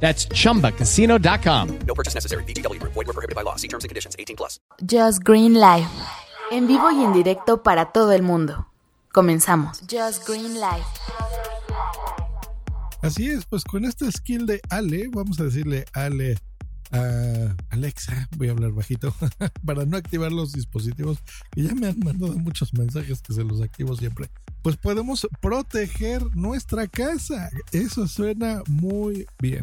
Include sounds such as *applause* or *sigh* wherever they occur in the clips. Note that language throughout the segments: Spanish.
That's chumbacasino.com. No purchase necessary. BGW. Void were prohibited by law. See terms and conditions. 18 plus. Just Green Live. En vivo y en directo para todo el mundo. Comenzamos. Just Green Live. Así es, pues con este skill de Ale, vamos a decirle Ale a Alexa, voy a hablar bajito, *laughs* para no activar los dispositivos, que ya me han mandado muchos mensajes que se los activo siempre. Pues podemos proteger nuestra casa. Eso suena muy bien.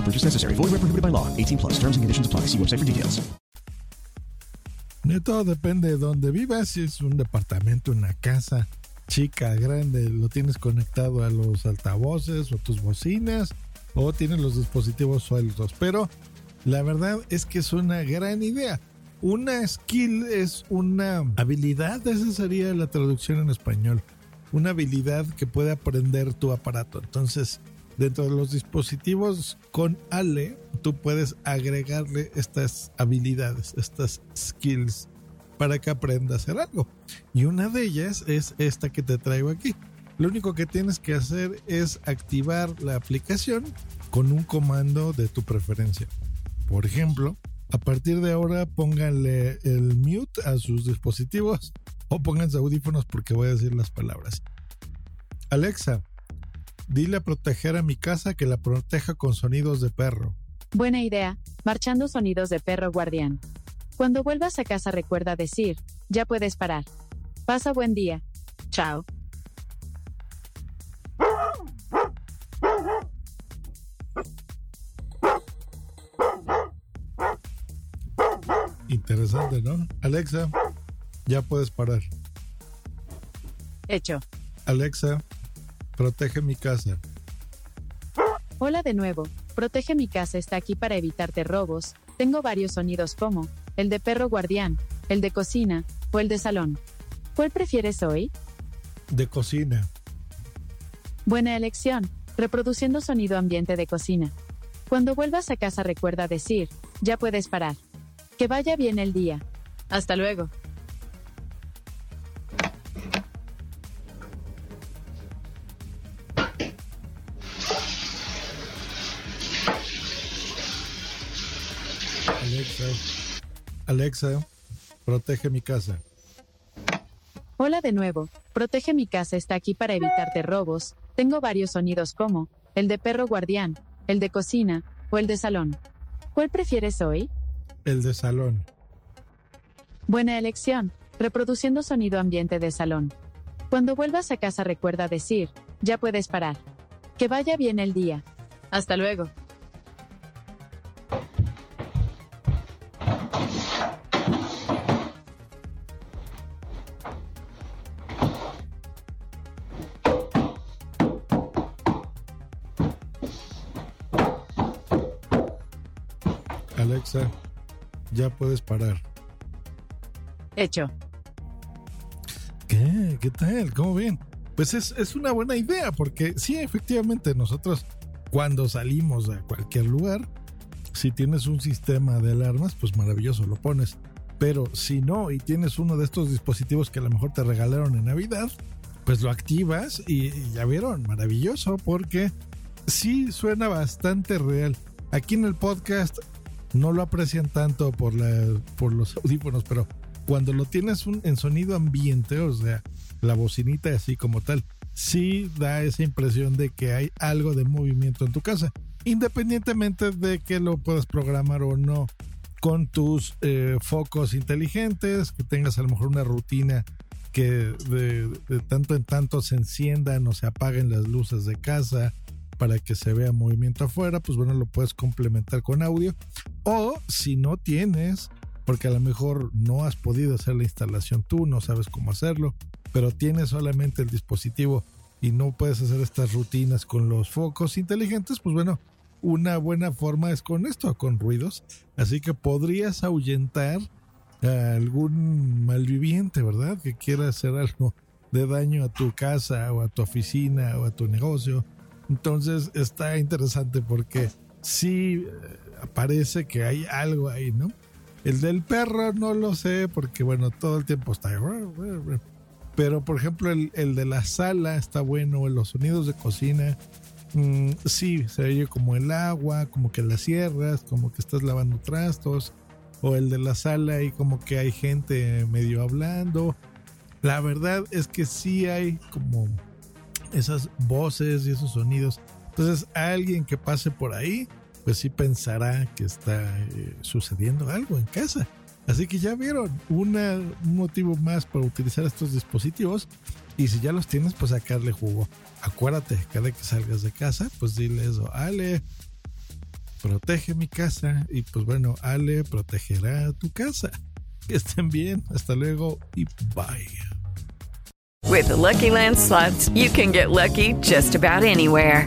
No purchase necessary. Void where prohibited by law. 18 plus. Terms and conditions apply. See website for details. De todo depende de dónde vivas, si es un departamento, una casa chica, grande, lo tienes conectado a los altavoces o tus bocinas o tienes los dispositivos sueltos. Pero la verdad es que es una gran idea. Una skill es una habilidad, esa sería la traducción en español. Una habilidad que puede aprender tu aparato. Entonces, dentro de los dispositivos con Ale, tú puedes agregarle estas habilidades, estas skills para que aprenda a hacer algo. Y una de ellas es esta que te traigo aquí. Lo único que tienes que hacer es activar la aplicación con un comando de tu preferencia. Por ejemplo, a partir de ahora pónganle el mute a sus dispositivos o pónganse audífonos porque voy a decir las palabras. Alexa, dile a proteger a mi casa que la proteja con sonidos de perro. Buena idea, marchando sonidos de perro guardián. Cuando vuelvas a casa recuerda decir, ya puedes parar. Pasa buen día. Chao. Interesante, ¿no? Alexa, ya puedes parar. Hecho. Alexa, protege mi casa. Hola de nuevo. Protege mi casa está aquí para evitarte robos. Tengo varios sonidos como el de perro guardián, el de cocina o el de salón. ¿Cuál prefieres hoy? De cocina. Buena elección. Reproduciendo sonido ambiente de cocina. Cuando vuelvas a casa recuerda decir, ya puedes parar. Que vaya bien el día. Hasta luego. Alexa, Alexa, protege mi casa. Hola de nuevo. Protege mi casa está aquí para evitarte robos. Tengo varios sonidos como el de perro guardián, el de cocina o el de salón. ¿Cuál prefieres hoy? El de salón. Buena elección. Reproduciendo sonido ambiente de salón. Cuando vuelvas a casa recuerda decir, ya puedes parar. Que vaya bien el día. Hasta luego. Alexa, ya puedes parar. Hecho. ¿Qué? ¿Qué tal? ¿Cómo ven? Pues es, es una buena idea porque sí, efectivamente, nosotros cuando salimos a cualquier lugar, si tienes un sistema de alarmas, pues maravilloso, lo pones. Pero si no y tienes uno de estos dispositivos que a lo mejor te regalaron en Navidad, pues lo activas y, y ya vieron, maravilloso porque sí suena bastante real. Aquí en el podcast no lo aprecian tanto por, la, por los audífonos, pero cuando lo tienes en sonido ambiente, o sea, la bocinita así como tal, sí da esa impresión de que hay algo de movimiento en tu casa, independientemente de que lo puedas programar o no con tus eh, focos inteligentes, que tengas a lo mejor una rutina que de, de, tanto en tanto se enciendan o se apaguen las luces de casa para que se vea movimiento afuera, pues bueno, lo puedes complementar con audio. O si no tienes, porque a lo mejor no has podido hacer la instalación tú, no sabes cómo hacerlo, pero tienes solamente el dispositivo y no puedes hacer estas rutinas con los focos inteligentes, pues bueno, una buena forma es con esto, con ruidos. Así que podrías ahuyentar a algún malviviente, ¿verdad? Que quiera hacer algo de daño a tu casa o a tu oficina o a tu negocio. Entonces está interesante porque sí eh, parece que hay algo ahí, ¿no? El del perro no lo sé porque, bueno, todo el tiempo está... Pero, por ejemplo, el, el de la sala está bueno, los sonidos de cocina Mm, sí, se oye como el agua, como que las sierras, como que estás lavando trastos, o el de la sala y como que hay gente medio hablando. La verdad es que sí hay como esas voces y esos sonidos. Entonces, alguien que pase por ahí, pues sí pensará que está eh, sucediendo algo en casa. Así que ya vieron una, un motivo más para utilizar estos dispositivos y si ya los tienes, pues sacarle jugo. Acuérdate, cada que salgas de casa, pues dile eso, Ale, protege mi casa. Y pues bueno, Ale protegerá tu casa. *laughs* Que estén bien, hasta luego y bye. With the Lucky Land slots, you can get lucky just about anywhere.